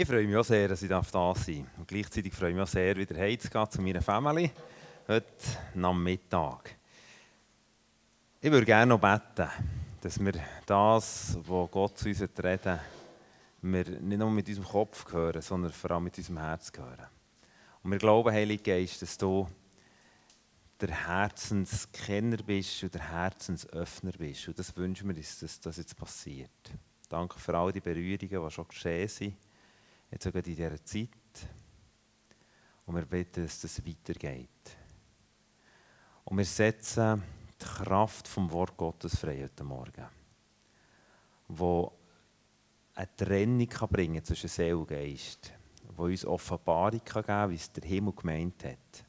Ich freue mich auch sehr, dass ich da sein darf. Und gleichzeitig freue ich mich auch sehr, wieder heimzugehen zu meiner Familie heute Nachmittag. Ich würde gerne noch beten, dass wir das, was Gott zu uns reden wir nicht nur mit unserem Kopf hören, sondern vor allem mit unserem Herz hören. Und wir glauben, Heiliger Geist, dass du der Herzenskenner bist und der Herzensöffner bist. Und das wünschen wir uns, dass das jetzt passiert. Danke für all die Berührungen, die schon geschehen sind jetzt sogar in dieser Zeit. Und wir beten, dass das weitergeht. Und wir setzen die Kraft vom Wort Gottes frei heute Morgen, wo eine Trennung kann bringen zwischen Seele und Geist, wo uns Offenbarung kann geben wie es der Himmel gemeint hat,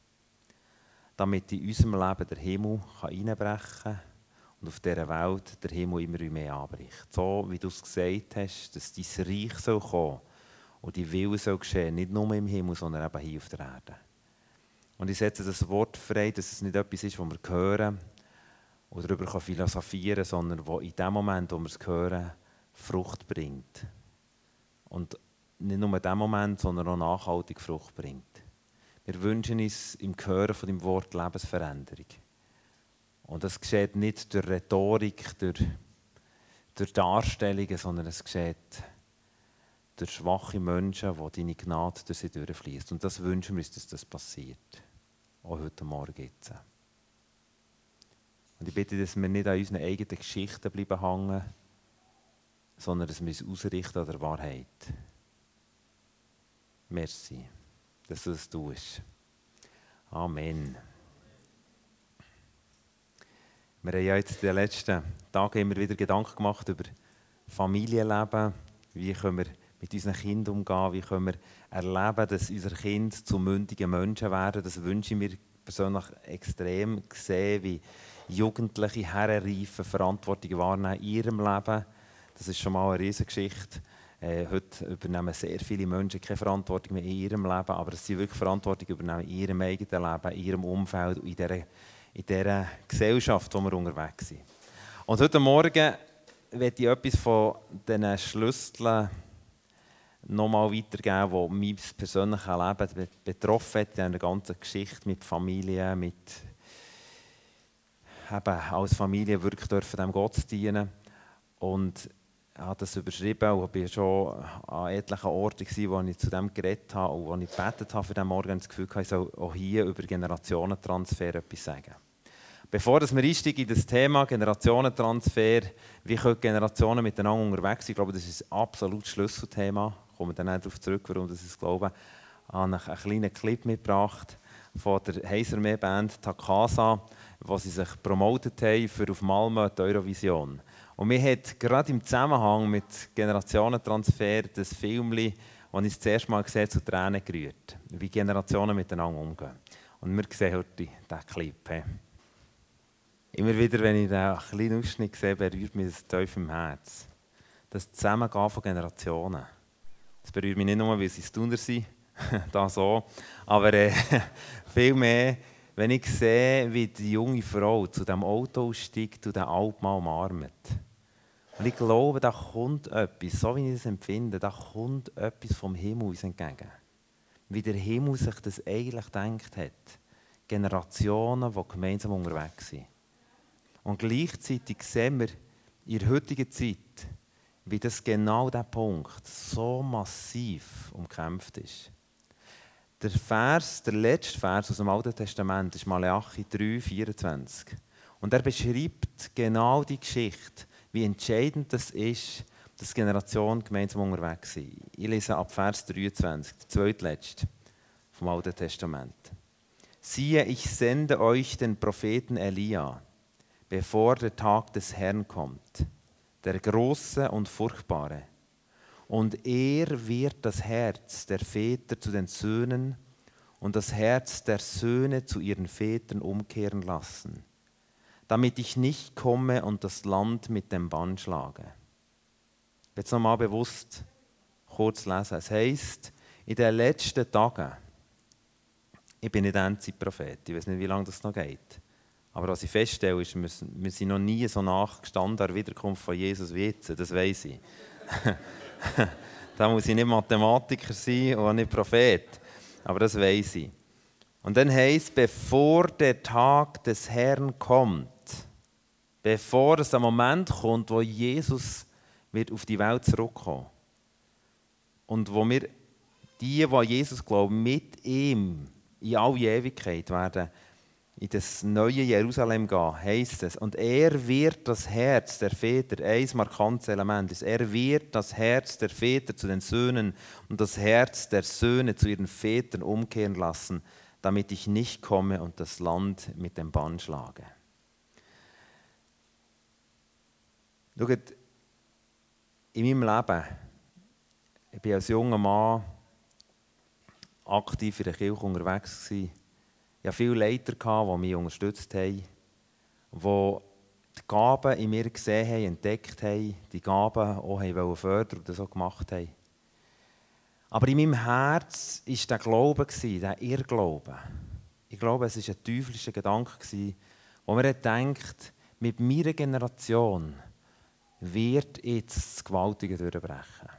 damit in unserem Leben der Himmel einbrechen kann und auf dieser Welt der Himmel immer mehr anbricht. So wie du es gesagt hast, dass dein Reich soll kommen und die Wille soll geschehen, nicht nur im Himmel, sondern eben hier auf der Erde. Und ich setze das Wort frei, dass es nicht etwas ist, das wir hören oder darüber philosophieren kann, sondern wo in dem Moment, wo wir es hören, Frucht bringt. Und nicht nur in dem Moment, sondern auch nachhaltig Frucht bringt. Wir wünschen uns im Hören von dem Wort Lebensveränderung. Und das geschieht nicht durch Rhetorik, durch, durch Darstellungen, sondern es geschieht durch schwache Menschen, wo deine Gnade durch sie durchfließt. Und das wünschen wir uns, dass das passiert. Auch heute Morgen jetzt. Und ich bitte, dass wir nicht an unseren eigenen Geschichten bleiben hängen, sondern dass wir uns ausrichten an der Wahrheit. Merci, dass du das tust. Amen. Wir haben ja jetzt in den letzten Tagen immer wieder Gedanken gemacht über Familienleben. Wie können wir mit unseren Kindern umgehen, wie können wir erleben, dass unsere Kinder zu mündigen Menschen werden. Das wünsche ich mir persönlich extrem sehen, wie Jugendliche herreifen, Verantwortung wahrnehmen in ihrem Leben. Das ist schon mal eine Riesengeschichte. Äh, heute übernehmen sehr viele Menschen keine Verantwortung mehr in ihrem Leben, aber sie wirklich Verantwortung übernehmen in ihrem eigenen Leben, in ihrem Umfeld, in dieser, in dieser Gesellschaft, wo wir unterwegs sind. Und heute Morgen werde ich etwas von diesen Schlüsseln nochmal weitergeben, wo mein persönliches Leben betroffen hat, in einer ganzen Geschichte mit Familie, mit eben als Familie wirklich dürfen dem Gott dienen. Und ich habe das überschrieben und war schon an etlichen Orten, wo ich zu dem geredet habe und wo ich gebetet habe für diesen Morgen, das Gefühl hatte, ich soll auch hier über Generationentransfer etwas sagen. Bevor wir einsteigen in das Thema Generationentransfer, wie können Generationen miteinander unterwegs sein, ich glaube, das ist ein absolutes Schlüsselthema komme dann darauf zurück, warum ich es glaube, habe einen kleinen Clip mitgebracht von der Heisermeer Band Takasa, wo sie sich promotet haben für auf Malmö die Eurovision. Und mir hat gerade im Zusammenhang mit Generationentransfer das Film, das ich das zuerst mal gesehen zu Tränen gerührt, wie Generationen miteinander umgehen. Und wir sehen heute diesen Clip. Immer wieder, wenn ich diesen kleinen Ausschnitt sehe, berührt mich das tief im Herz. Das Zusammengehen von Generationen. Das berührt mich nicht nur, weil sie Tuner sind, da so, aber äh, vielmehr, wenn ich sehe, wie die junge Frau zu dem Auto steigt und den Altmann umarmt. Und ich glaube, da kommt etwas, so wie ich es empfinde, da kommt etwas vom Himmel uns entgegen. Wie der Himmel sich das eigentlich gedacht hat. Generationen, die gemeinsam unterwegs sind. Und gleichzeitig sehen wir in der heutigen Zeit, wie das genau der Punkt so massiv umkämpft ist. Der Vers, der letzte Vers aus dem Alten Testament ist Malachi 3, 24. Und er beschreibt genau die Geschichte, wie entscheidend das ist, dass Generationen gemeinsam unterwegs sind. Ich lese ab Vers 23, der zweitletzte vom Alten Testament. Siehe, ich sende euch den Propheten Elia, bevor der Tag des Herrn kommt der Große und Furchtbare. Und er wird das Herz der Väter zu den Söhnen und das Herz der Söhne zu ihren Vätern umkehren lassen, damit ich nicht komme und das Land mit dem Bann schlage. Jetzt nochmal bewusst kurz lesen. Es heißt, in den letzten Tagen, ich bin nicht Endzeit-Prophet, ich weiß nicht, wie lange das noch geht. Aber was ich feststelle, ist, wir sind noch nie so nachgestanden an der Wiederkunft von Jesus wie jetzt. Das weiß ich. Da muss ich nicht Mathematiker sein und nicht Prophet. Aber das weiß ich. Und dann heißt bevor der Tag des Herrn kommt, bevor es der Moment kommt, wo Jesus wird auf die Welt zurückkommen und wo wir die, die Jesus glauben, mit ihm in alle Ewigkeit werden in das neue Jerusalem gehen, heisst es. Und er wird das Herz der Väter, ein markantes Element ist, er wird das Herz der Väter zu den Söhnen und das Herz der Söhne zu ihren Vätern umkehren lassen, damit ich nicht komme und das Land mit dem Bann schlage. Schaut, in meinem Leben, ich war als junger Mann aktiv in der Kirche unterwegs. Gewesen. Hatte viele Leiter, die mich unterstützt haben, die die Gaben in mir gesehen haben, entdeckt haben, die Gaben auch fördern und das auch gemacht haben. Aber in meinem Herz war der Glaube, der Irrglaube. Ich glaube, es war ein teuflischer Gedanke, wo man denkt, mit meiner Generation wird jetzt das Gewaltige durchbrechen.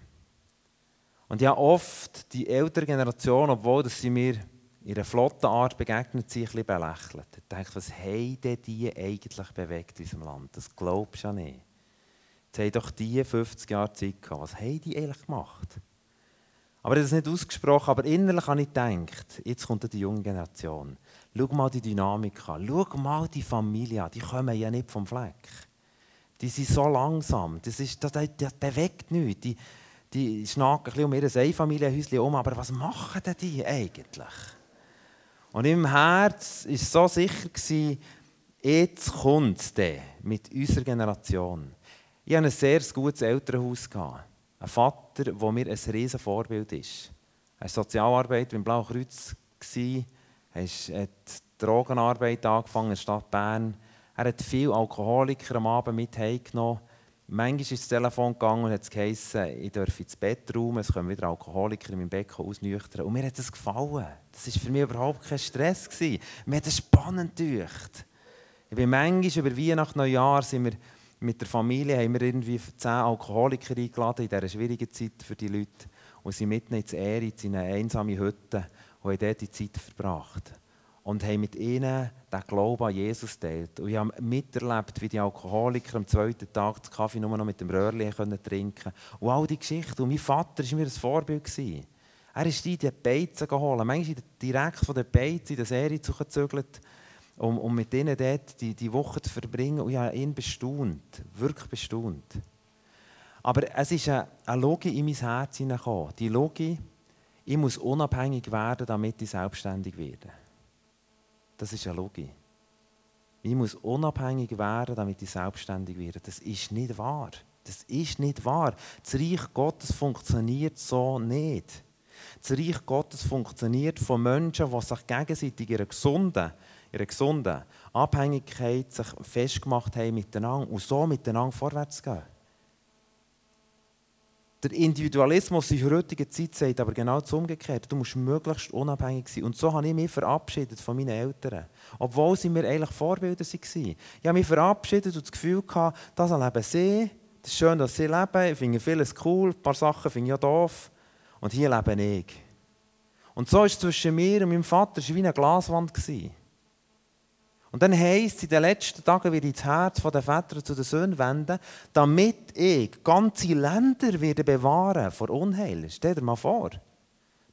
Und ja, oft die ältere Generation, obwohl sie mir in einer flotten Art begegnet, sich ein bisschen belächelt. Ich denke, was haben die eigentlich bewegt in unserem Land? Das glaubst du ja nicht. Jetzt haben doch die 50 Jahre Zeit gehabt. Was haben die eigentlich gemacht? Aber das nicht ausgesprochen, aber innerlich habe ich gedacht, jetzt kommt die junge Generation. Schau mal die Dynamik an. Schau mal die Familie an. Die kommen ja nicht vom Fleck. Die sind so langsam. Das, ist, das, das bewegt nichts. Die, die schnacken ein bisschen um ihr Einfamilienhäuschen um, aber was machen denn die eigentlich? Und im Herz war so sicher, jetzt kommt es mit unserer Generation. Ich hatte ein sehr gutes Elternhaus. Ein Vater, der mir ein riesen Vorbild ist. Er war Sozialarbeiter beim Blauen Kreuz, er hat Drogenarbeit angefangen in der Stadt Bern. Er hat viele Alkoholiker am Abend mit heimgenommen Manchmal ist das Telefon gegangen und hat es geheißen, ich darf ins Bett räumen, es kommen wieder Alkoholiker in meinem Bett ausnüchtern. Und mir hat das gefallen. Das war für mich überhaupt kein Stress. Mir hat es spannend gedacht. Ich bin manchmal über Weihnachten, Neujahr sind wir mit der Familie haben wir irgendwie zehn Alkoholiker eingeladen in dieser schwierigen Zeit für die Leute und sind mitten ins Eritz in eine einsame Hütte und haben dort die Zeit verbracht und haben mit ihnen den Glauben an Jesus teilt. Und ich habe miterlebt, wie die Alkoholiker am zweiten Tag den Kaffee nur noch mit dem Röhrli trinken konnten. Und all die Geschichten. Und mein Vater war mir ein Vorbild. Gewesen. Er ist die, die Beizen geholt. Manchmal direkt von den Beizen in der Serie zugezügelt, um, um mit ihnen dort die, die Woche zu verbringen. Und ich habe ihn bestaunt. Wirklich bestaunt. Aber es ist eine, eine Logik in mein Herz hineingekommen. Die Logik, ich muss unabhängig werden, damit ich selbstständig werde. Das ist ja logisch. Ich muss unabhängig werden, damit ich selbstständig werde. Das ist nicht wahr. Das ist nicht wahr. Das Reich Gottes funktioniert so nicht. Das Reich Gottes funktioniert von Menschen, die sich gegenseitig ihre gesunden, ihre gesunden Abhängigkeit sich festgemacht haben miteinander und so miteinander vorwärts gehen. Der Individualismus in der heutigen Zeit sagt aber genau das Umgekehrte. Du musst möglichst unabhängig sein. Und so habe ich mich verabschiedet von meinen Eltern. Obwohl sie mir eigentlich Vorbilder waren. Ich habe mich verabschiedet und das Gefühl gehabt, das leben sie. Es ist schön, dass sie leben. Ich finde vieles cool. Ein paar Sachen finde ich auch doof. Und hier lebe ich. Und so war es zwischen mir und meinem Vater wie eine Glaswand. Und dann heisst es, in den letzten Tagen werde ich das Herz der Väter zu den Söhnen wenden, damit ich ganze Länder werde bewahren vor Unheil. Stell dir mal vor.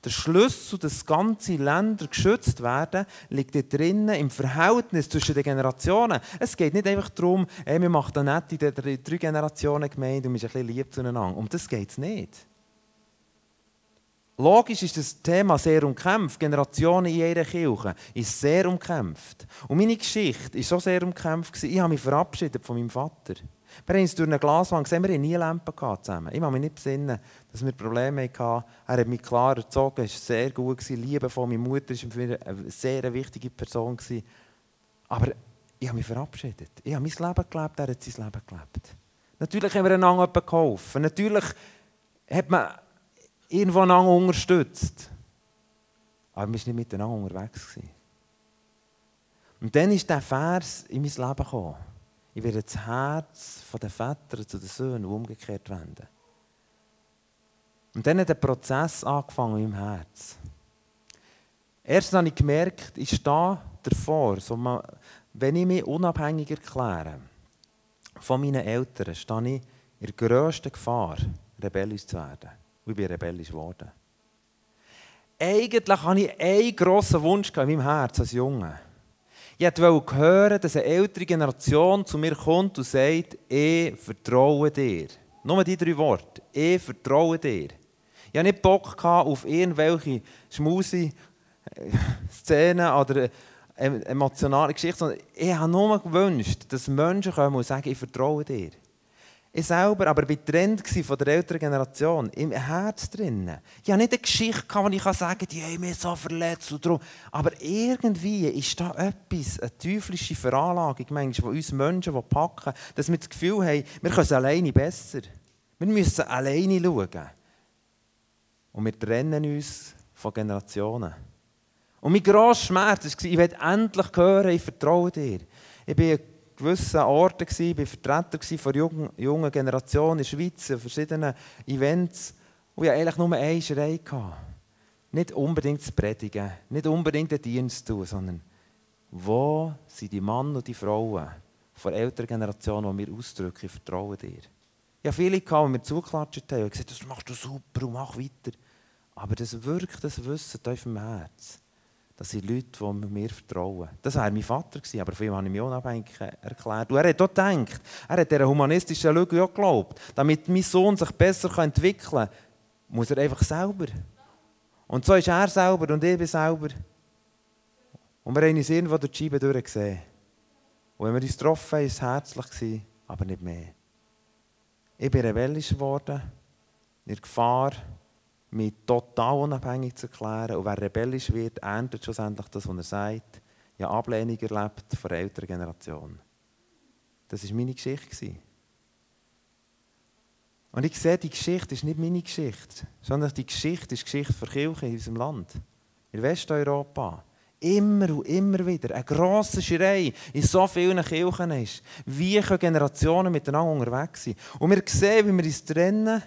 Der Schlüssel, dass ganze Länder geschützt werden, liegt da drinnen im Verhältnis zwischen den Generationen. Es geht nicht einfach darum, ey, wir machen in den drei Generationen Gemeinde und wir sind ein bisschen lieb zueinander. Um das geht es nicht. Logisch ist das Thema sehr umkämpft. Generationen in jeder Kirche ist sehr umkämpft. Und meine Geschichte war so sehr umkämpft. Ich habe mich verabschiedet von meinem Vater. Wir haben uns durch eine Glaswand gesehen, wir hatten nie Lampen zusammen. Ich kann mich nicht besinnen, dass wir Probleme hatten. Er hat mich klar erzogen, es war sehr gut, liebevoll. Meine Mutter war für mich eine sehr wichtige Person. Aber ich habe mich verabschiedet. Ich habe mein Leben gelebt, er hat sein Leben gelebt. Natürlich haben wir einander geholfen. Natürlich hat man irgendwo einander unterstützt. Aber wir waren nicht miteinander unterwegs. Und dann ist der Vers in mein Leben gekommen. Ich werde das Herz der Väter zu den Söhnen umgekehrt wenden. Und dann hat der Prozess angefangen meinem Herz. Erst habe ich gemerkt, ich stehe davor, so mal, wenn ich mich unabhängig erkläre von meinen Eltern, stehe ich in der grössten Gefahr, rebellisch zu werden. Und ich bin rebellisch geworden. Eigentlich hatte ich einen grossen Wunsch in meinem Herz als Junge. Ich wollte hören, dass eine ältere Generation zu mir kommt und sagt, ich vertraue dir. Nur die drei Worte. Ich vertraue dir. Ich hatte nicht Bock auf irgendwelche Schmusi Szenen oder emotionale Geschichten, sondern ich habe nur gewünscht, dass Menschen kommen und sagen, ich vertraue dir. Ich selber aber war getrennt von der älteren Generation, im Herz drin. Ich habe nicht eine Geschichte, die ich sagen kann, die haben mich so verletzt. Und darum. Aber irgendwie ist da etwas, eine teuflische Veranlagung, manchmal, von uns Menschen, die packen, dass wir das Gefühl haben, wir können es alleine besser. Wir müssen alleine schauen. Und wir trennen uns von Generationen. Und mein grosser Schmerz war, ich will endlich hören, ich vertraue dir. Ich an gewissen Orten, ich war Vertreter von jungen, jungen Generation in der Schweiz, an verschiedenen Events, wo ich eigentlich nur eine Schrei hatte. Nicht unbedingt zu predigen, nicht unbedingt den Dienst zu tun, sondern wo sind die Männer und die Frauen von älteren Generationen, die mir ausdrücken, ich vertraue dir. Ich habe viele, die mir zugeklatscht haben und gesagt, das machst du super und mach weiter. Aber das wirkt, das Wissen tief im Herz. Das sind Leute, die mir vertrauen. Das war mein Vater, aber von ihm habe ich mich unabhängig erklärt. Und er hat auch gedacht, er hat dieser humanistischen Lüge auch geglaubt. Damit mein Sohn sich besser entwickeln kann, muss er einfach selber. Und so ist er selber und ich bin selber. Und wir haben uns irgendwo durch die Scheibe durchgesehen. Und wenn wir uns getroffen haben, war es herzlich, aber nicht mehr. Ich bin rebellisch geworden, in Gefahr, mich total unabhängig zu erklären. Und wer rebellisch wird, erntet schlussendlich das, was er sagt. Ja, Ablehnung erlebt von der älteren Generation. Das war meine Geschichte. Und ich sehe, die Geschichte ist nicht meine Geschichte, sondern die Geschichte ist die Geschichte der Kirche in unserem Land. In Westeuropa. Immer und immer wieder eine grosse Schrei in so vielen Kirchen ist. Wie können Generationen miteinander unterwegs sein? Und wir sehen, wie wir uns trennen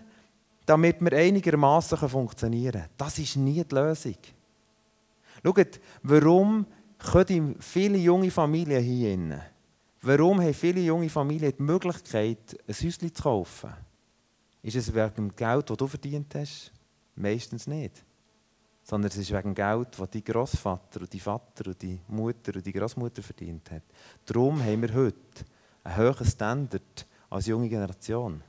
damit wir einigermaßen funktionieren können. Das ist nie die Lösung. Schaut, warum können viele junge Familien hier innen, warum haben viele junge Familien die Möglichkeit, ein Häuschen zu kaufen? Ist es wegen dem Geld, das du verdient hast? Meistens nicht. Sondern es ist wegen dem Geld, das dein Großvater und dein Vater und die Mutter und die Großmutter verdient hat. Darum haben wir heute einen höheren Standard als junge Generation.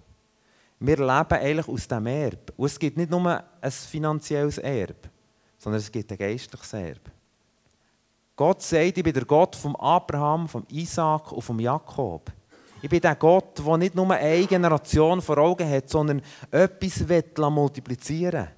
Wir leben eigentlich aus dem Erbe. Und es gibt nicht nur ein finanzielles Erbe, sondern es gibt ein geistliches Erbe. Gott sagt, ich bin der Gott vom Abraham, vom Isaac und vom Jakob. Ich bin der Gott, der nicht nur eine Generation vor Augen hat, sondern etwas multiplizieren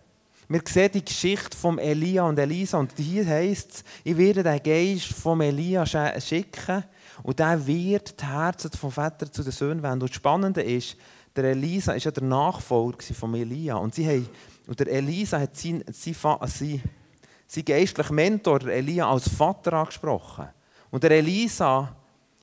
will. Wir sehen die Geschichte von Elia und Elisa und hier heißt es, ich werde den Geist von Elia schicken und der wird die Herzen vom Vater zu den Söhnen wenden. Und das Spannende ist, der Elisa ist ja der Nachfolger von Elia. Und, sie haben, und der Elisa hat seinen, seinen, seinen, seinen geistlichen Mentor, Elia, als Vater angesprochen. Und der Elisa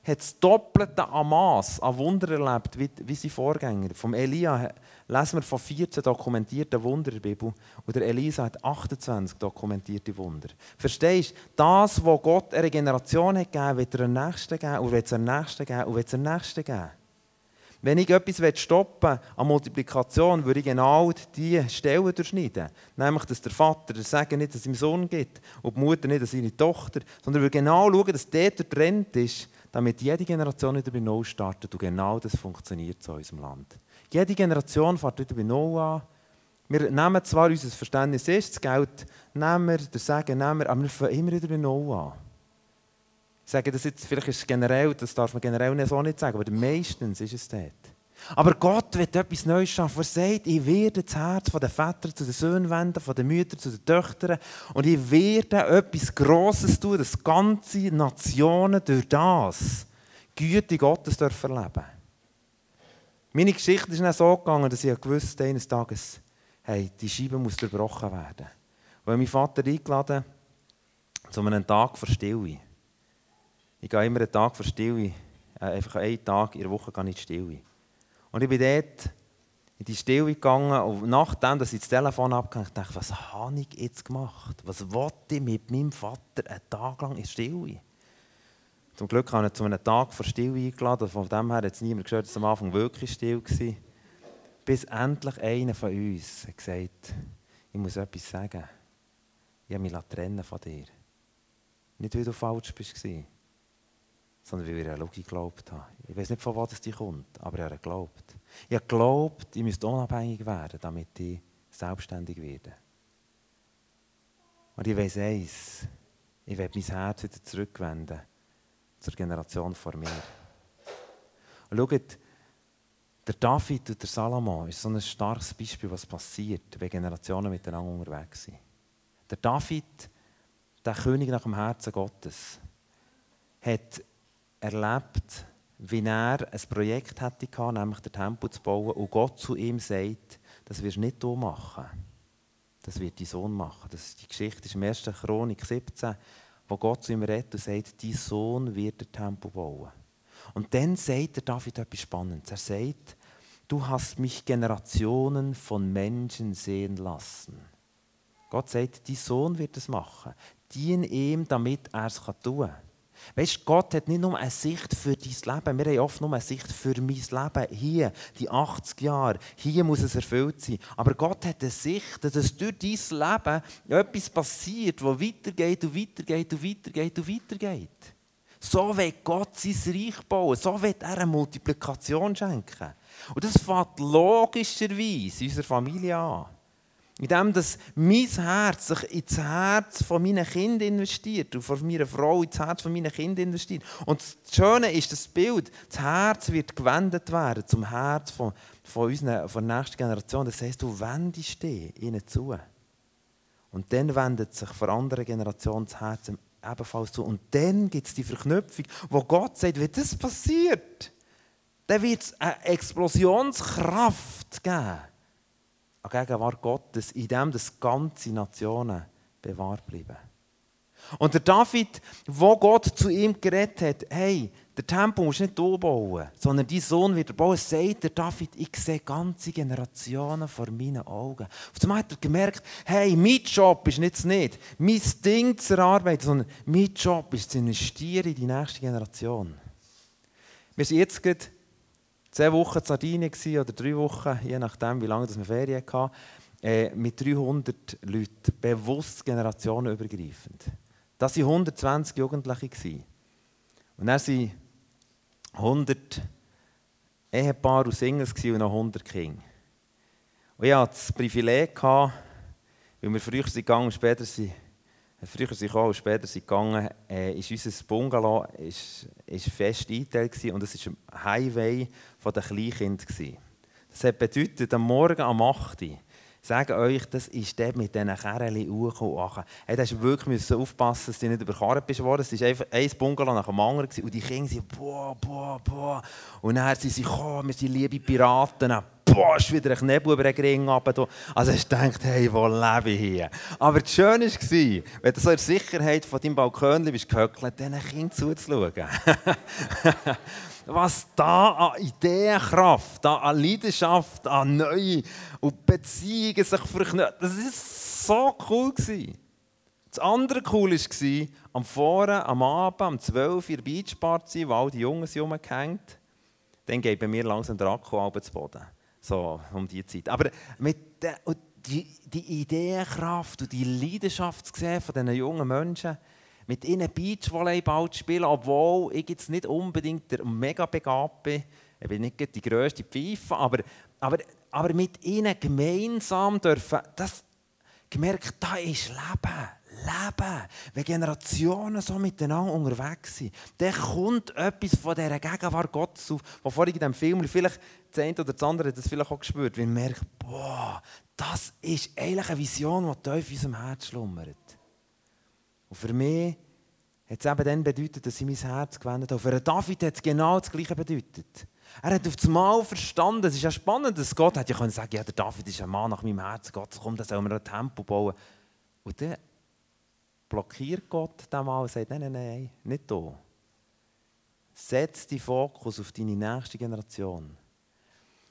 hat das Doppelte Maß an Wunder erlebt wie, wie sein Vorgänger. Vom Elia lesen wir von 14 dokumentierten Wundern in der Bibel und der Elisa hat 28 dokumentierte Wunder. Verstehst du? Das, was Gott einer Generation hat gegeben, wird er der Nächsten geben und wird es der Nächsten geben und wird es der Nächsten geben. Wenn ich etwas stoppen an Multiplikation, würde ich genau diese Stellen durchschneiden. Nämlich, dass der Vater der Segen nicht an seinem Sohn gibt und die Mutter nicht an seine Tochter, sondern würde genau schauen, dass der der Trend ist, damit jede Generation wieder bei Null startet. Und genau das funktioniert in unserem Land. Jede Generation fährt wieder bei Null an. Wir nehmen zwar unser Verständnis ist, das Geld nehmen wir, der Segen nehmen wir, aber wir fangen immer wieder bei Null an. Ich sage das jetzt, vielleicht ist es generell, das darf man generell so nicht sagen, aber meistens ist es dort. Aber Gott wird etwas Neues schaffen. Er sagt, ich werde das Herz von den Vätern zu den Söhnen wenden, von den Müttern zu den Töchtern. Und ich werde etwas Grosses tun, dass ganze Nationen durch das Güte Gottes dürfen erleben. Meine Geschichte ist dann so gegangen, dass ich gewusst eines Tages, hey, die Scheibe muss durchbrochen werden. Und mein Vater eingeladen zu einem Tag vor Stille. Ich gehe immer einen Tag für Stille. Äh, einfach einen Tag in der Woche gehe ich in die Stille. Und ich bin dort in die Stille gegangen und nachdem, dass ich das Telefon abgehängt habe, dachte ich, was habe ich jetzt gemacht? Was wollte ich mit meinem Vater einen Tag lang in Stille? Zum Glück habe ich zu einem Tag vor Stille eingeladen, von dem her hat es niemand gehört, dass es am Anfang wirklich still war. Bis endlich einer von uns hat gesagt, ich muss etwas sagen. Ich habe mich trennen von dir. Nicht, weil du falsch warst, sondern weil ich an Logik geglaubt habe. Ich weiß nicht, von wo das kommt, aber ich habe geglaubt. Ich habe geglaubt, ich müsste unabhängig werden, damit ich selbstständig werde. Und ich weiß eins, ich werde mein Herz wieder zurückwenden zur Generation vor mir. Und schaut, der David und der Salomo ist so ein starkes Beispiel, was passiert, wenn Generationen miteinander unterwegs sind. Der David, der König nach dem Herzen Gottes, hat erlebt, wie er ein Projekt hatte, nämlich den Tempel zu bauen, und Gott zu ihm sagt, das wirst du nicht du machen. Das wird dein Sohn machen. Das die Geschichte ist im 1. Chronik 17, wo Gott zu ihm redet und sagt, dein Sohn wird den Tempel bauen. Und dann sagt der David etwas Spannendes. Er sagt, du hast mich Generationen von Menschen sehen lassen. Gott sagt, dein Sohn wird es machen. Dien ihm, damit er es tun kann. Weißt Gott hat nicht nur eine Sicht für dein Leben, wir haben oft nur eine Sicht für mein Leben. Hier, die 80 Jahre, hier muss es erfüllt sein. Aber Gott hat eine Sicht, dass durch dein Leben etwas passiert, das weitergeht und weitergeht und weitergeht und weitergeht. So will Gott sein Reich bauen, so will er eine Multiplikation schenken. Und das fängt logischerweise in unserer Familie an. Indem dass mein Herz sich ins Herz von meinen Kindern investiert und von meiner Frau ins Herz von meinen Kindern investiert. Und das Schöne ist das Bild, das Herz wird gewendet werden zum Herz von, von, unseren, von der nächsten Generation. Das heisst, du wendest dich ihnen zu. Und dann wendet sich von anderen Generationen das Herz ebenfalls zu. Und dann gibt es die Verknüpfung, wo Gott sagt, wenn das passiert, dann wird es eine Explosionskraft geben an Gegenwart Gottes, in dem das ganze Nationen bewahrt bleiben. Und der David, wo Gott zu ihm geredet hat, hey, der Tempel musst du nicht bauen, sondern dein Sohn wird bauen, sagt der David, ich sehe ganze Generationen vor meinen Augen. Auf einmal hat er gemerkt, hey, mein Job ist nicht nicht, mein Ding zu erarbeiten, sondern mein Job ist zu investieren in die nächste Generation. Wir sind jetzt gerade zwei Wochen in Sardinien oder drei Wochen, je nachdem, wie lange wir Ferien hatten, äh, mit 300 Leuten, bewusst generationenübergreifend. Das waren 120 Jugendliche. Und dann waren 100 Ehepaare und Singles und noch 100 Kinder. Und ich hatte das Privileg, weil wir früher gegangen und später sind Früher sind gekommen und später sind gegangen, äh, ist unser Bungalow ist, ist fest eingeteilt und es war ein Highway der Kleinkinder. Das hat bedeutet, am Morgen am 8 Uhr, sage euch, das ist der mit diesen Kerlen hochgekommen. Hey, da musst wirklich aufpassen, dass du nicht überkarrt bist. Es war einfach ein Bungalow nach dem anderen und die Kinder sind boah, boah, boah. Und dann sind sie gekommen, wir sind liebe Piraten, boah, ist wieder ein Nebel über den Ring runter. Also ich dachte, hey, wo lebe ich hier? Aber das Schöne war, wenn du so in der Sicherheit von deinem Balkon bist gehöckelt, diesen Kindern zuzuschauen. Was da an Ideenkraft, an Leidenschaft, an neue und Beziehungen sich verknüpfen. Das war so cool. Das andere cool war, am Vorabend, am Abend, um 12 Uhr in der Beachparty, wo all die Jungen rumgehängt, dann geht bei mir langsam der Akku zu Boden. So um die Zeit. Aber mit der, die, die Ideenkraft und die Leidenschaft zu sehen von diesen jungen Menschen, mit ihnen Beachvolleyball zu spielen, obwohl ich jetzt nicht unbedingt der mega begabt bin. Ich bin nicht die grösste Pfeife, aber, aber, aber mit ihnen gemeinsam dürfen, das gemerkt, da ist Leben. Leben. Wenn Generationen so miteinander unterwegs sind, dann kommt etwas von dieser Gegenwart Gottes auf, wo vorhin in diesem Film, vielleicht das eine oder das andere das vielleicht auch gespürt, weil man merkt, boah, das ist eigentlich eine Vision, die tief in unserem Herz schlummert. Und für mich hat es eben dann bedeutet, dass ich mein Herz gewendet habe. Für David hat es genau das Gleiche bedeutet. Er hat auf das Mal verstanden, es ist ja spannend, dass Gott hat ja können sagen, ja, der David ist ein Mann nach meinem Herzen, Gott kommt, dann sollen wir ein Tempo bauen. Und dann blockiert Gott den Mal und sagt, nein, nein, nein, nicht hier. Setz den Fokus auf deine nächste Generation.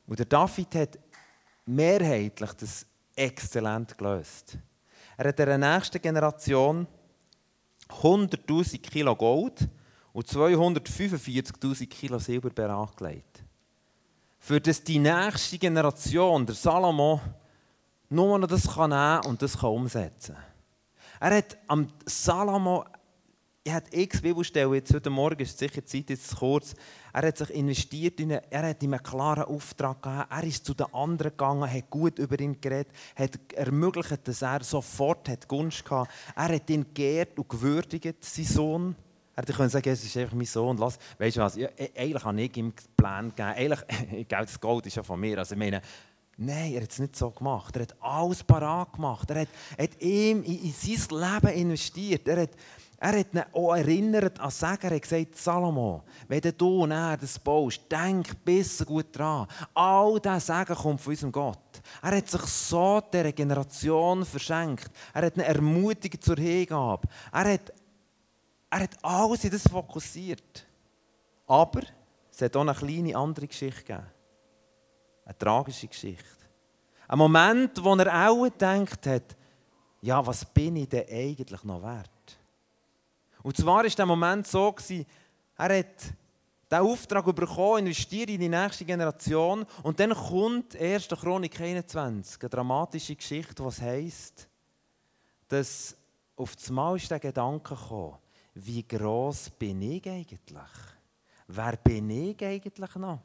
Und der David hat mehrheitlich das exzellent gelöst. Er hat der nächsten Generation 100.000 Kilo Gold und 245.000 Kilo Silber bereitgelegt. Für das die nächste Generation, der Salomo, nur noch das kann nehmen und das kann umsetzen. Er hat am Salomo ich habe x Bibelstellen, jetzt heute Morgen ist sicher Zeit, jetzt kurz. Er hat sich investiert, in eine, er hat ihm einen klaren Auftrag gegeben. Er ist zu den anderen gegangen, hat gut über ihn geredet, hat ermöglicht, dass er sofort hat Gunst hatte. Er hat ihn geehrt und gewürdigt, sein Sohn. Er hätte sagen es ist einfach mein Sohn. Lass, weißt du was, ja, e- eigentlich habe ich ihm einen Plan gegeben. Eigentlich, das Gold ist ja von mir. Also ich meine, Nein, er hat es nicht so gemacht. Er hat alles parat gemacht. Er hat, hat ihm in, in sein Leben investiert. Er hat, er hat ihn auch erinnert an Sagen. Er hat gesagt, Salomo, wenn du näher das baust, denk bis gut dran. All das Sagen kommt von unserem Gott. Er hat sich so dieser Generation verschenkt. Er hat eine Ermutigung zur Hingabe. Er hat, er hat alles in das fokussiert. Aber es hat auch eine kleine andere Geschichte gegeben. Eine tragische Geschichte. Ein Moment, wo er auch gedacht hat, ja, was bin ich denn eigentlich noch wert? Und zwar war der Moment so, er hat diesen Auftrag bekommen, investiere in die nächste Generation. Und dann kommt 1. Chronik 21, eine dramatische Geschichte, was heisst, dass auf das Mal ist der Gedanke gekommen, wie gross bin ich eigentlich? Wer bin ich eigentlich noch?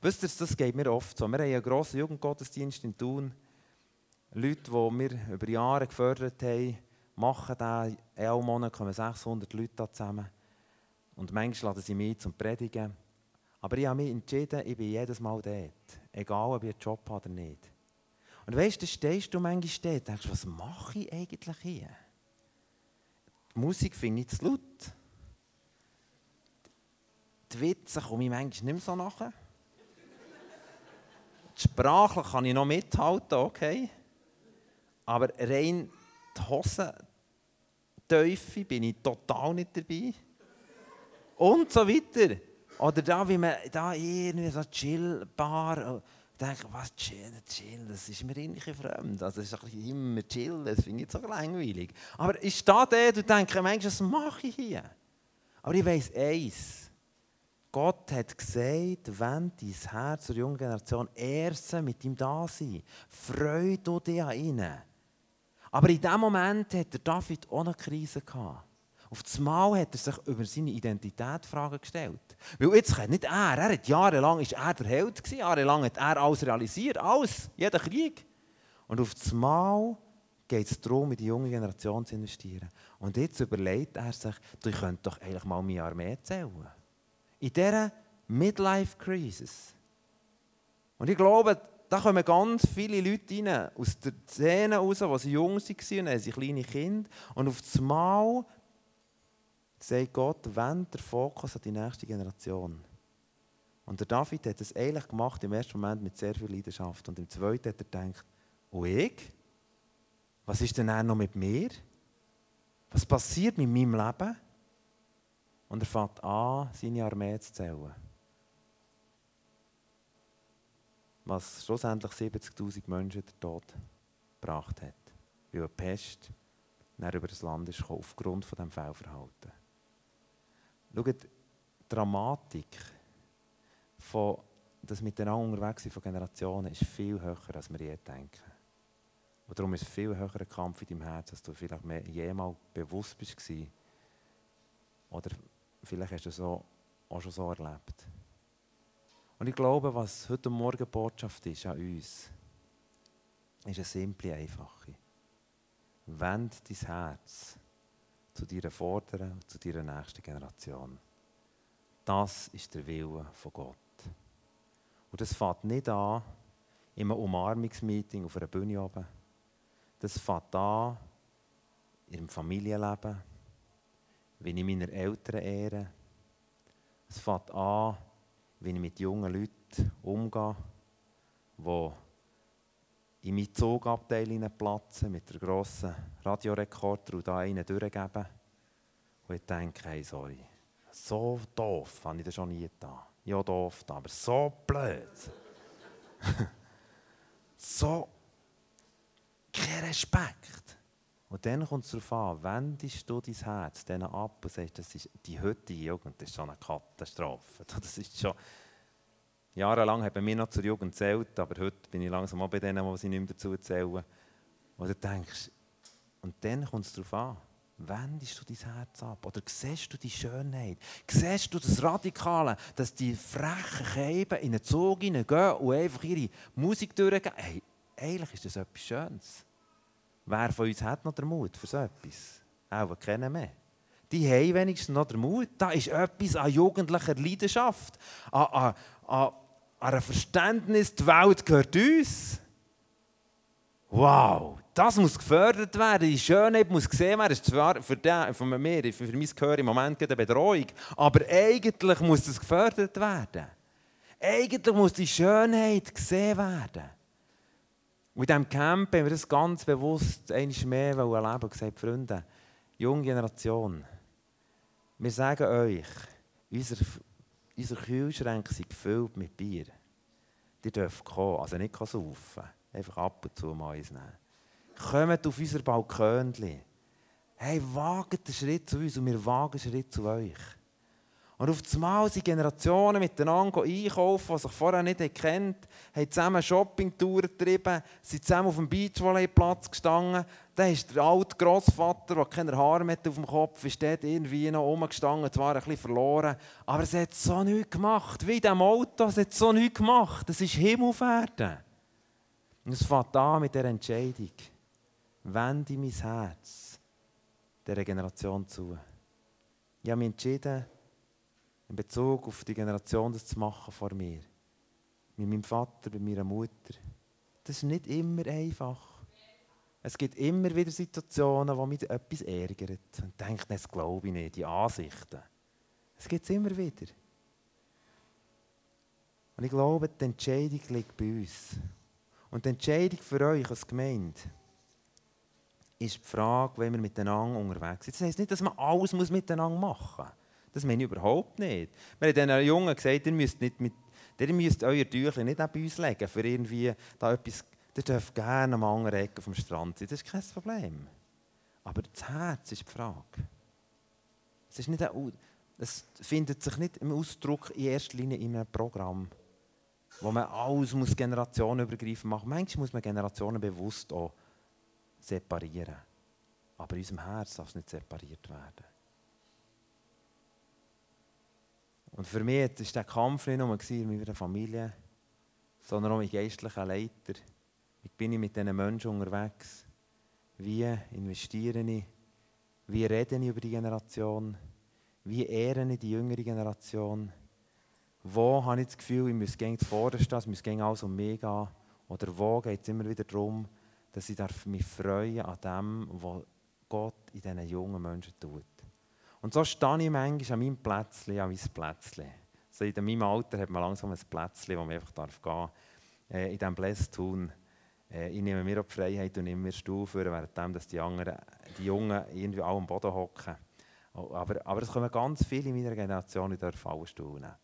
Wisst ihr, das geht mir oft so. Wir haben einen grossen Jugendgottesdienst in Thun. Leute, die wir über Jahre gefördert haben, machen den. In Monat kommen 600 Leute zusammen. Und manchmal laden sie mich zum Predigen. Aber ich habe mich entschieden, ich bin jedes Mal dort. Egal, ob ich einen Job habe oder nicht. Und weißt du, stehst du manchmal dort und denkst, was mache ich eigentlich hier? Die Musik finde ich zu laut. Die Witze komme ich manchmal nicht mehr so nachher. Sprachlich kann ich noch mithalten, okay. Aber rein die Hosenteufel bin ich total nicht dabei. Und so weiter. Oder da, wie man da irgendwie so Chillbar. denke, was chill, chill, das ist mir irgendwie fremd. Also es ist immer chill, das finde ich so langweilig. Aber ich stehe da und denke, Mensch, was mache ich hier? Aber ich weiss eins. Gott hat gesagt, wenn dein Herz zur jungen Generation erst mit ihm da sein, freu du dich an ihnen. Aber in diesem Moment hat der David eine Krise gehabt. Auf das Mal hat er sich über seine Identität Fragen gestellt. Weil jetzt kann nicht er, er hat jahrelang ist er der Held gewesen, jahrelang hat er alles realisiert, alles, jeder Krieg. Und auf das Mal geht es darum, in die junge Generation zu investieren. Und jetzt überlegt er sich, du könntest doch eigentlich mal meine Armee zählen in dieser Midlife-Crisis. Und ich glaube, da kommen ganz viele Leute rein, aus der Szene raus, wo sie jung waren und sie kleine Kinder. Und auf das Mal sagt Gott, wendet der Fokus an die nächste Generation. Und der David hat das eigentlich gemacht, im ersten Moment mit sehr viel Leidenschaft. Und im zweiten hat er gedacht, und ich? Was ist denn noch mit mir? Was passiert mit meinem Leben? Und er fängt an, seine Armee zu zählen. Was schlussendlich 70.000 Menschen den Tod gebracht hat. Weil eine Pest dann über das Land ist gekommen, aufgrund von diesem Fehlverhalten. Schaut, die Dramatik von das miteinander unterwegs sind von Generationen ist viel höher, als wir je denken. Und darum ist es viel höherer Kampf in deinem Herz, als du vielleicht jemals bewusst bist. Oder Vielleicht hast du es auch, auch schon so erlebt. Und ich glaube, was heute Morgen Botschaft ist an uns, ist eine simple, einfache. Wend dein Herz zu deiner vorderen und zu deiner nächsten Generation. Das ist der Wille von Gott. Und das fängt nicht an in einem Umarmungsmeeting auf einer Bühne oben. Das fängt an im Familienleben wie ich meine Eltern ehre. Es fängt an, wie ich mit jungen Leuten umgehe, die in meinen Zugabteil platzen, mit der grossen Radiorekorder und da einen durchgeben. Und ich denke, hey, sorry, so doof habe ich das schon nie getan. Ja, doof, aber so blöd. so kein Respekt. Und dann kommt es darauf an, wendest du dein Herz denen ab und sagst, das ist die heutige Jugend, das ist schon eine Katastrophe. Das ist schon, jahrelang hat man mir noch zur Jugend zählt, aber heute bin ich langsam auch bei denen, die sie nicht mehr dazu zählen. Du denkst, und dann kommt es darauf an, wendest du dein Herz ab? Oder siehst du die Schönheit? Siehst du das Radikale, dass die frechen Käben in einen Zug hineingehen und einfach ihre Musik durchgehen? Hey, eigentlich ist das etwas Schönes. Wer von uns hat noch den Mut für so etwas? Auch kennen mehr. Die haben wenigstens noch den Mut. Da ist etwas an jugendlicher Leidenschaft, an, an, an, an einem Verständnis, die Welt gehört uns. Wow, das muss gefördert werden. Die Schönheit muss gesehen werden. Das ist zwar für, den, für, mich, für mein Gehör im Moment eine Betreuung, aber eigentlich muss das gefördert werden. Eigentlich muss die Schönheit gesehen werden. Und in diesem Camp haben wir das ganz bewusst einmal mehr erleben und gesagt, Freunde, junge Generation, wir sagen euch, unser, unser Kühlschrank ist gefüllt mit Bier. Die dürfen kommen, also nicht saufen, einfach ab und zu mal eins nehmen. Kommt auf unser Balkönchen. Hey, wagt den Schritt zu uns und wir wagen einen Schritt zu euch. Und auf einmal sind Generationen miteinander einkaufen, die sich vorher nicht kennt, haben zusammen Shoppingtouren getrieben, sind zusammen auf dem Beachvolleyplatz gestanden. Dann ist der alte Grossvater, der keine Haare mehr auf dem Kopf ist, dort irgendwie noch rumgestanden, zwar ein bisschen verloren, aber es hat so nichts gemacht. Wie in diesem Auto, es hat so nichts gemacht. Es ist Himmel auf Erden. Und es fängt an mit dieser Entscheidung. Wende mein Herz dieser Generation zu. Ich habe mich entschieden, in Bezug auf die Generation das zu machen vor mir. Mit meinem Vater, mit meiner Mutter. Das ist nicht immer einfach. Es gibt immer wieder Situationen, wo mich etwas ärgert. Und denkt, das glaube ich nicht, die Ansichten. Es gibt es immer wieder. Und ich glaube, die Entscheidung liegt bei uns. Und die Entscheidung für euch als Gemeinde ist die Frage, wenn wir miteinander unterwegs sind. Das heisst nicht, dass man alles miteinander machen muss. Das meine ich überhaupt nicht. Wir haben den Jungen gesagt, ihr müsst, nicht mit, ihr müsst euer Tüchlein nicht bei uns legen, für irgendwie da etwas, ihr dürft gerne am anderen Ecke vom Strand sein, das ist kein Problem. Aber das Herz ist die Frage. Es, ist nicht ein, es findet sich nicht im Ausdruck in erster Linie in einem Programm, wo man alles muss generationenübergreifend machen muss. Manchmal muss man Generationen bewusst auch separieren. Aber in unserem Herz darf es nicht separiert werden. Und für mich war dieser Kampf nicht nur in meiner Familie, sondern auch mit geistlichen Leiter. Wie bin ich mit diesen Menschen unterwegs? Wie investiere ich? Wie rede ich über die Generation? Wie ehre ich die jüngere Generation? Wo habe ich das Gefühl, ich muss gegen vorne stehen, es muss gegen alles um mich gehen? Oder wo geht es immer wieder darum, dass ich mich freuen an dem, was Gott in diesen jungen Menschen tut? Und so stehe ich manchmal an meinem Plätzchen, an meinem Plätzchen. So in meinem Alter hat man langsam ein Plätzchen, wo man einfach gehen darf. Äh, in diesem Blästun. Äh, ich nehme mir auch die Freiheit und nehme mir Stuhl für, während dass die, anderen, die Jungen irgendwie alle am Boden hocken. Oh, aber, aber es kommen ganz viele in meiner Generation, die dürfen alle Stuhl nehmen.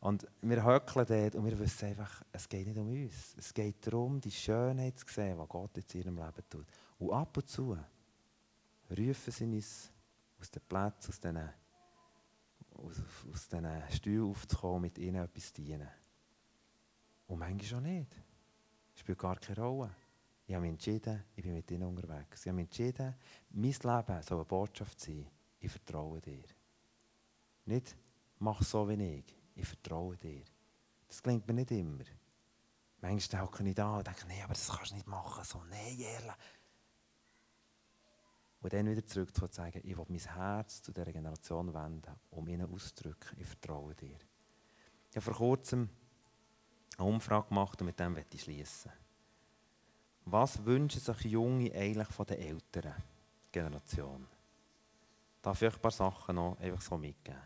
Und wir höckeln dort und wir wissen einfach, es geht nicht um uns. Es geht darum, die Schönheit zu sehen, was Gott in ihrem Leben tut. Und ab und zu rufen sie uns aus den Plätzen, aus diesen, aus, aus Stühlen aufzukommen, mit ihnen etwas zu dienen. Und manchmal auch nicht. Das spielt gar keine Rolle. Ich habe mich entschieden, ich bin mit ihnen unterwegs. Ich habe mich entschieden, mein Leben soll eine Botschaft sein. Ich vertraue dir. Nicht, mach so wie ich. Ich vertraue dir. Das klingt mir nicht immer. Manchmal denke ich da und denke, nee, aber das kannst du nicht machen. So, nein, ehrlich. Und dann wieder zurück zu sagen, ich will mein Herz zu dieser Generation wenden, um ihnen auszudrücken, ich vertraue dir. Ich habe vor kurzem eine Umfrage gemacht und mit dem werde ich schließen. Was wünschen sich Junge eigentlich von der älteren Generation? Darf ich euch ein paar Sachen noch einfach so mitgeben?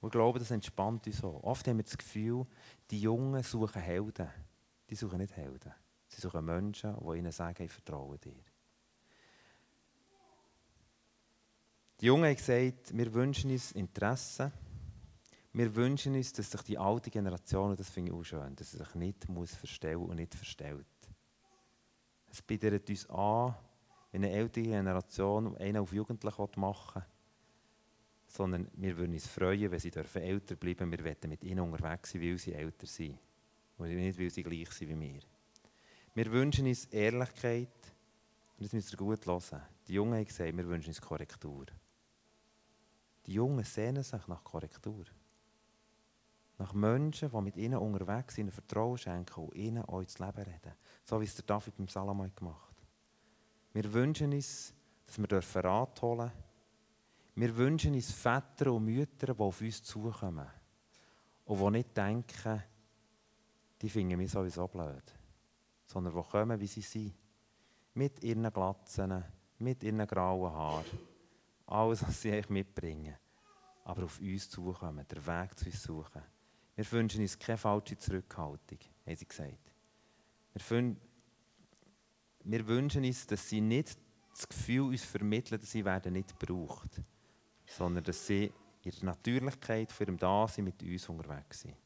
Und ich glaube, das entspannt uns so. Oft haben wir das Gefühl, die Jungen suchen Helden. Die suchen nicht Helden. Sie suchen Menschen, die ihnen sagen, ich vertraue dir. Die Jungen haben gesagt, wir wünschen uns Interesse. Wir wünschen uns, dass sich die alte Generation, und das finde ich auch schön, dass sie sich nicht muss verstellen und nicht verstellt. Es bietet uns an, wie eine ältere Generation einen auf Jugendlich machen will, sondern wir würden uns freuen, wenn sie dürfen älter bleiben Wir wollen mit ihnen unterwegs sein, weil sie älter sind. Und nicht, weil sie gleich sind wie wir. Wir wünschen uns Ehrlichkeit. Und das müsst ihr gut hören. Die Jungen haben gesagt, wir wünschen uns Korrektur. Die Jungen sehnen sich nach Korrektur. Nach Menschen, die mit ihnen unterwegs sind, Vertrauen schenken und ihnen auch ins Leben reden. So wie es der David mit Salomon gemacht hat. Wir wünschen uns, dass wir Rat holen dürfen. Wir wünschen uns Väter und Mütter, die auf uns zukommen und die nicht denken, die finden mich sowieso blöd, sondern die kommen, wie sie sind. Mit ihren Glatzen, mit ihren grauen Haaren. Alles, was sie eigentlich mitbringen. Aber auf uns zukommen, den Weg zu uns suchen. Wir wünschen uns keine falsche Zurückhaltung, haben sie gesagt. Wir, wir wünschen uns, dass sie nicht das Gefühl uns vermitteln, dass sie werden nicht gebraucht werden sondern dass sie in der Natürlichkeit von ihrem Dasein mit uns unterwegs sind.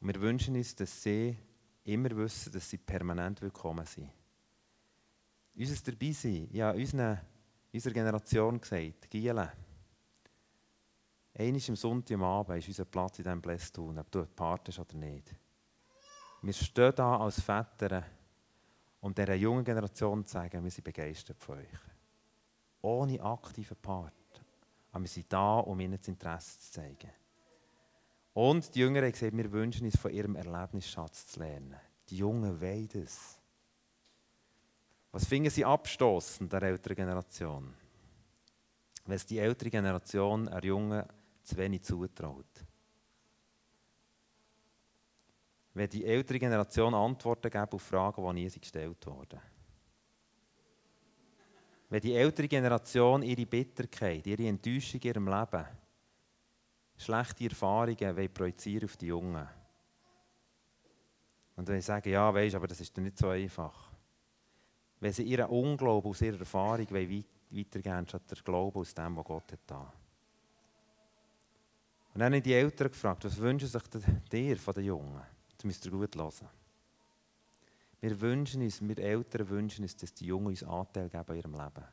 Und wir wünschen uns, dass sie immer wissen, dass sie permanent willkommen sind. Unser Dabeisein, ja, unsere, unserer Generation gesagt, Giele, einmal am Sonntag am Abend ist unser Platz in diesem Blästun, ob du Part hast oder nicht. Wir stehen da als Väter, um dieser jungen Generation zu sagen, wir sind begeistert von euch. Ohne aktiven Part. Aber wir sind da, um ihnen das Interesse zu zeigen. Und die Jüngeren haben gesagt, wir wünschen uns von ihrem Erlebnisschatz zu lernen. Die Jungen wollen das. Was finden sie abstoßend der älteren Generation? Wenn es die ältere Generation einer Jungen zu wenig zutraut. Wenn die ältere Generation Antworten gibt auf Fragen, die nie gestellt wurden wenn die ältere Generation ihre Bitterkeit, ihre Enttäuschung in ihrem Leben, schlechte Erfahrungen projizieren auf die Jungen. Und wenn sie sagen, ja, weisst, aber das ist nicht so einfach. Wenn sie ihren Unglauben aus ihrer Erfahrung weitergeben statt der Glauben aus dem, was Gott hat da. Und dann habe ich die Eltern gefragt, was wünschen sich dir von den Jungen? Das müsst ihr gut hören. Wir wünschen uns, wir Eltern wünschen uns, dass die Jungen uns Anteil geben in ihrem Leben.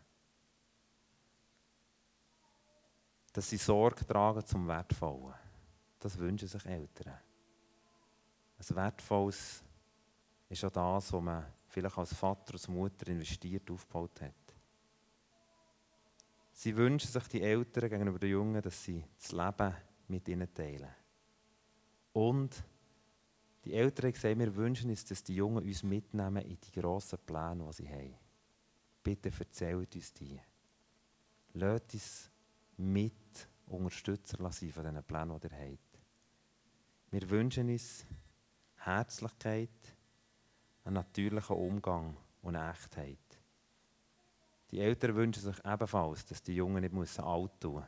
Dass sie Sorge tragen zum Wertvollen. Das wünschen sich Eltern. Ein Wertvolles ist auch das, was man vielleicht als Vater oder Mutter investiert, aufgebaut hat. Sie wünschen sich die Eltern gegenüber den Jungen, dass sie das Leben mit ihnen teilen. Und die Eltern haben gesagt, wir wünschen uns, dass die Jungen uns mitnehmen in die grossen Pläne, die sie haben. Bitte erzählt uns die. Lasst uns mit Unterstützer sein von diesen Plänen, die ihr habt. Wir wünschen uns Herzlichkeit, einen natürlichen Umgang und eine Echtheit. Die Eltern wünschen sich ebenfalls, dass die Jungen nicht alt tun müssen,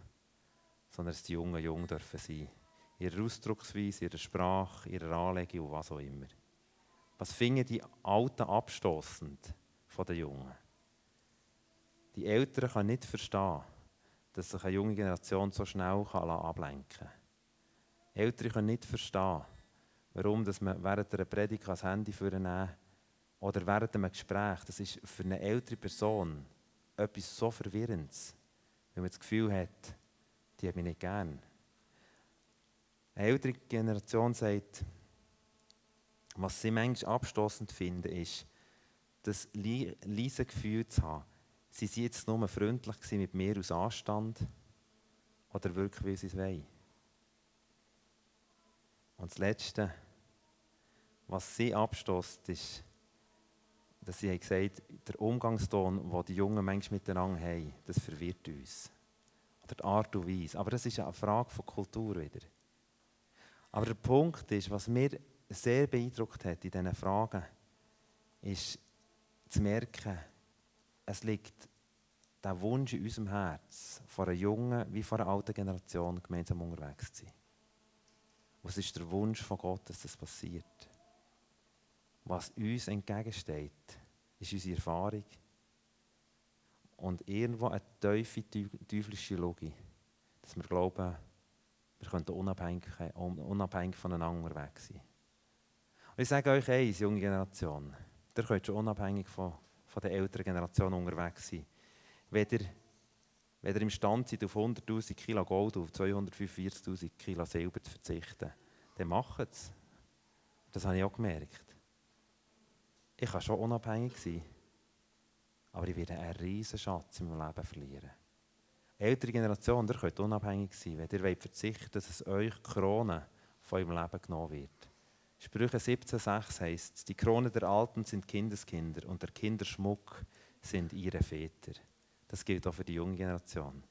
sondern dass die Jungen jung dürfen sein ihrer Ausdrucksweise, ihrer Sprache, ihrer Anlegung und was auch immer. Was finden die Alten abstoßend von den Jungen? Die Eltern können nicht verstehen, dass sich eine junge Generation so schnell ablenken kann. Eltern können nicht verstehen, warum dass man während einer Predigt das Handy vornehmen oder während einem Gespräch. Das ist für eine ältere Person etwas so Verwirrendes, wenn man das Gefühl hat, die hat mich nicht gern. Eine ältere Generation sagt, was sie manchmal abstoßend finden, ist, das leise Gefühl zu haben, sie sind jetzt nur freundlich mit mir aus Anstand oder wirklich, wie sie es wollen. Und das Letzte, was sie abstoßt, ist, dass sie gesagt der Umgangston, den die Jungen manchmal miteinander haben, das verwirrt uns. Oder die Art und Weise. Aber das ist eine Frage von Kultur wieder. Aber der Punkt ist, was mir sehr beeindruckt hat in diesen Fragen, ist zu merken, es liegt der Wunsch in unserem Herz, von einer jungen wie von einer alten Generation gemeinsam unterwegs zu sein. Was ist der Wunsch von Gott, dass das passiert? Was uns entgegensteht, ist unsere Erfahrung und irgendwo eine tiefe, teuflische Logik, dass wir glauben, wir könnten unabhängig, unabhängig voneinander weg sein. Und ich sage euch eins, junge Generation, ihr könnt schon unabhängig von, von der älteren Generation unterwegs sein. Wenn ihr, wenn ihr seid, auf 100'000 Kilo Gold und 245'000 Kilo Silber zu verzichten, dann macht es. Das habe ich auch gemerkt. Ich kann schon unabhängig sein, aber ich werde einen riesen Schatz in meinem Leben verlieren. Ältere Generation, ihr könnt unabhängig sein, wenn ihr wollt verzichten dass es euch die Krone von eurem Leben genommen wird. Sprüche 17,6 heißt die Krone der Alten sind Kindeskinder und der Kinderschmuck sind ihre Väter. Das gilt auch für die junge Generation.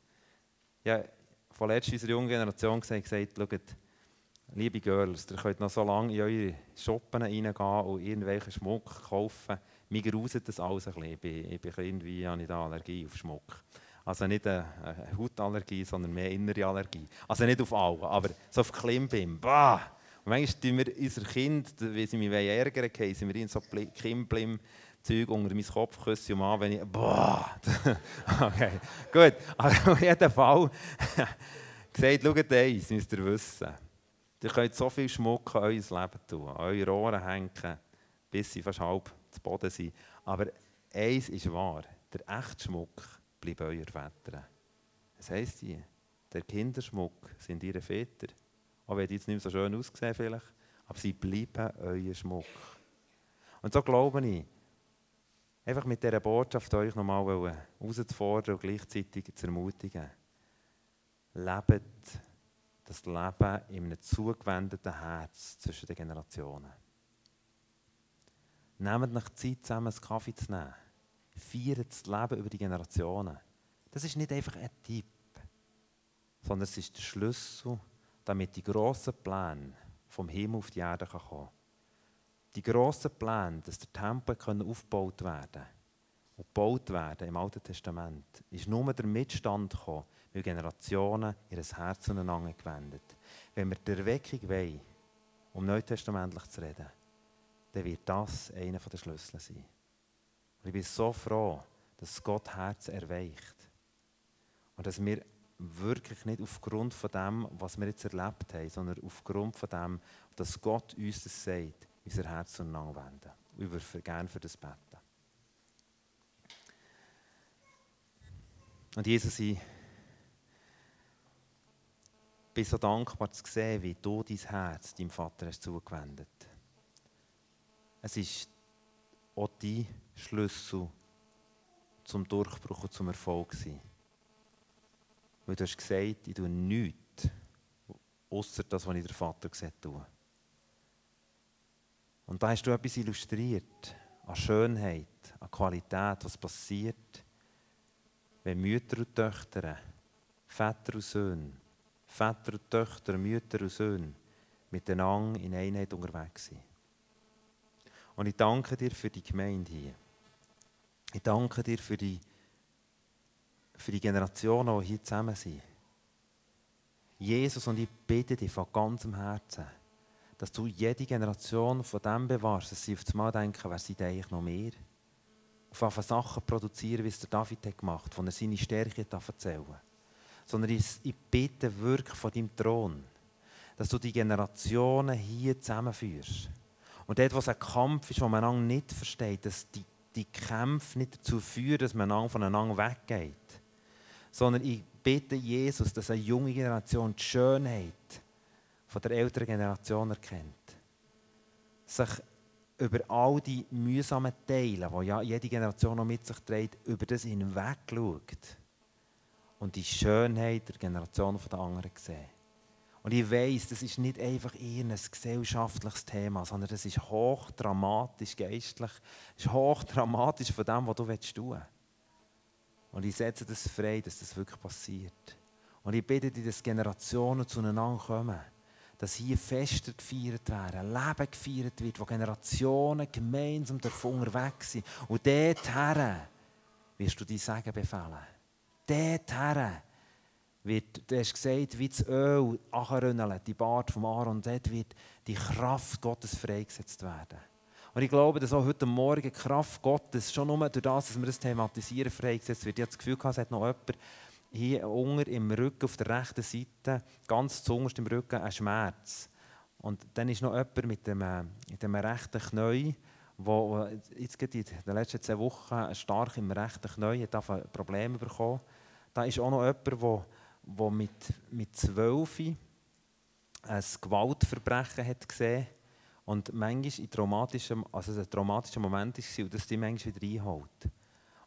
Ja, vorletzt unserer jungen Generation gesagt, schaut, liebe Girls, ihr könnt noch so lange in eure Shoppen reingehen und irgendwelchen Schmuck kaufen. Mir gruselt das alles ein bisschen. Ich bin, irgendwie, habe ich da Allergie auf Schmuck. Also nicht eine, Hautallergie, sondern mehr innere Allergie. Also nicht auf Augen, aber so auf Klimbim. Bah! Und manchmal tun wir unser Kind, wenn sie mich ärgern wollen, sind wir in so Klimbim. Zeug unter meinen Kopf küsse und an, wenn ich. Boah! okay, gut. Aber auf jeden Fall gesagt, schaut eins, müsst ihr wissen. Ihr könnt so viel Schmuck an euer Leben tun, an eure Ohren hängen, bis sie fast halb zu Boden sind. Aber eins ist wahr: der echte Schmuck bleiben euer Väter. Das heisst hier, der Kinderschmuck sind ihre Väter. Auch wenn die jetzt nicht mehr so schön aussehen vielleicht, aber sie bleiben euer Schmuck. Und so glaube ich, einfach mit dieser Botschaft euch nochmal herauszufordern und gleichzeitig zu ermutigen. Lebt das Leben in einem zugewendeten Herz zwischen den Generationen. Nehmt nach Zeit zusammen einen Kaffee zu nehmen feiern das Leben über die Generationen. Das ist nicht einfach ein Tipp, sondern es ist der Schlüssel, damit die grossen Pläne vom Himmel auf die Erde kommen können. Die grossen Pläne, dass der Tempel aufgebaut werden und gebaut werden im Alten Testament, ist nur der Mitstand gekommen, weil Generationen ihr Herz zueinander gewendet Wenn wir die Erweckung wollen, um neutestamentlich zu reden, dann wird das einer der Schlüssel sein. Und ich bin so froh, dass Gott Herz erweicht. Und dass wir wirklich nicht aufgrund von dem, was wir jetzt erlebt haben, sondern aufgrund von dem, dass Gott uns das sagt, unser Herz zueinander wenden. Und ich würde gerne für das beten. Und Jesus, ich bin so dankbar zu sehen, wie du dein Herz deinem Vater hast zugewendet. Es ist auch dein Schlüssel zum Durchbruch und zum Erfolg sein. Weil du hast gesagt, ich tue nichts, außer das, was ich der Vater gesagt tue. Und da hast du etwas illustriert, an Schönheit, an Qualität, was passiert, wenn Mütter und Töchter, Väter und Söhne, Väter Töchter, Mütter und Söhne miteinander in Einheit unterwegs sind. Und ich danke dir für die Gemeinde hier. Ich danke dir für die, für die Generationen, die hier zusammen sind. Jesus, und ich bitte dich von ganzem Herzen, dass du jede Generation von dem bewahrst, dass sie auf einmal denken, wer sind eigentlich noch mehr? Auf einfach Sachen produzieren, wie es der David hat gemacht hat, von er seine Stärke erzählen Sondern ich, bitte wirklich von deinem Thron, dass du die Generationen hier zusammenführst. Und dort, wo es ein Kampf ist, wo man nicht versteht, dass die die Kämpfe nicht dazu führen, dass man voneinander weggeht. Sondern ich bitte Jesus, dass eine junge Generation die Schönheit von der älteren Generation erkennt. Sich über all die mühsamen Teile, die ja jede Generation noch mit sich trägt, über das hinweg schaut und die Schönheit der Generation der anderen sieht. Und ich weiß, das ist nicht einfach ein gesellschaftliches Thema, sondern das ist hochdramatisch geistlich. Ist hochdramatisch von dem, was du tun willst. Und ich setze das frei, dass das wirklich passiert. Und ich bitte dich, dass Generationen zueinander kommen, dass hier Feste gefeiert werden, Leben gefeiert wird, wo Generationen gemeinsam davon unterwegs sind. Und dorthin wirst du dein Segen befehlen. Dorthin wird, du hast gesagt, wie das Öl anrünnelt, die Bart vom Aaron, und dort wird die Kraft Gottes freigesetzt werden. Und ich glaube, dass auch heute Morgen die Kraft Gottes, schon nur durch das, dass wir das thematisieren, freigesetzt wird. Ich habe das Gefühl, es hat noch jemand hier unten im Rücken, auf der rechten Seite, ganz zuunterst im Rücken, einen Schmerz. Und dann ist noch jemand mit dem, mit dem rechten Knie wo jetzt in den letzten zwei Wochen stark im rechten Knie hat Probleme bekommen. Da ist auch noch jemand, der, mit, mit 12 ein Gewaltverbrechen hat gesehen und manchmal in traumatischen, also ein traumatischer Moment war und das die manchmal wieder einholt.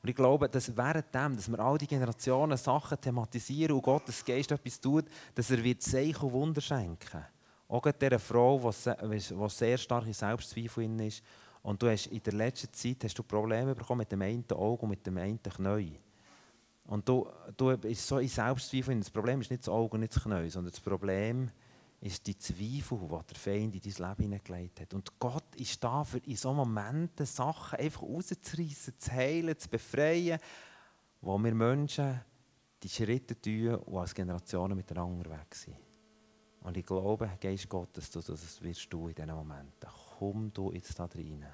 Und ich glaube, dass währenddem, dass wir all die Generationen Sachen thematisieren und Gottes Geist etwas tut, dass er wird Zeichen und Wunder schenken. Auch dieser Frau, die sehr stark in Selbstzweifel ist. Und du hast in der letzten Zeit hast du Probleme bekommen mit dem einen Auge und mit dem einen Knie. Und du, du bist so in Selbstzweifel. Das Problem ist nicht das Auge und nicht das Knie, sondern das Problem ist, die Zweifel, die der Feind in dein Leben hineingelegt hat. Und Gott ist da, für in solchen Momenten Sachen einfach rauszureißen, zu heilen, zu befreien, wo wir Menschen die Schritte tun und als Generationen miteinander weg sind. Und ich glaube, Geist Gottes, du das wirst du in diesen Momenten. Komm du jetzt da rein.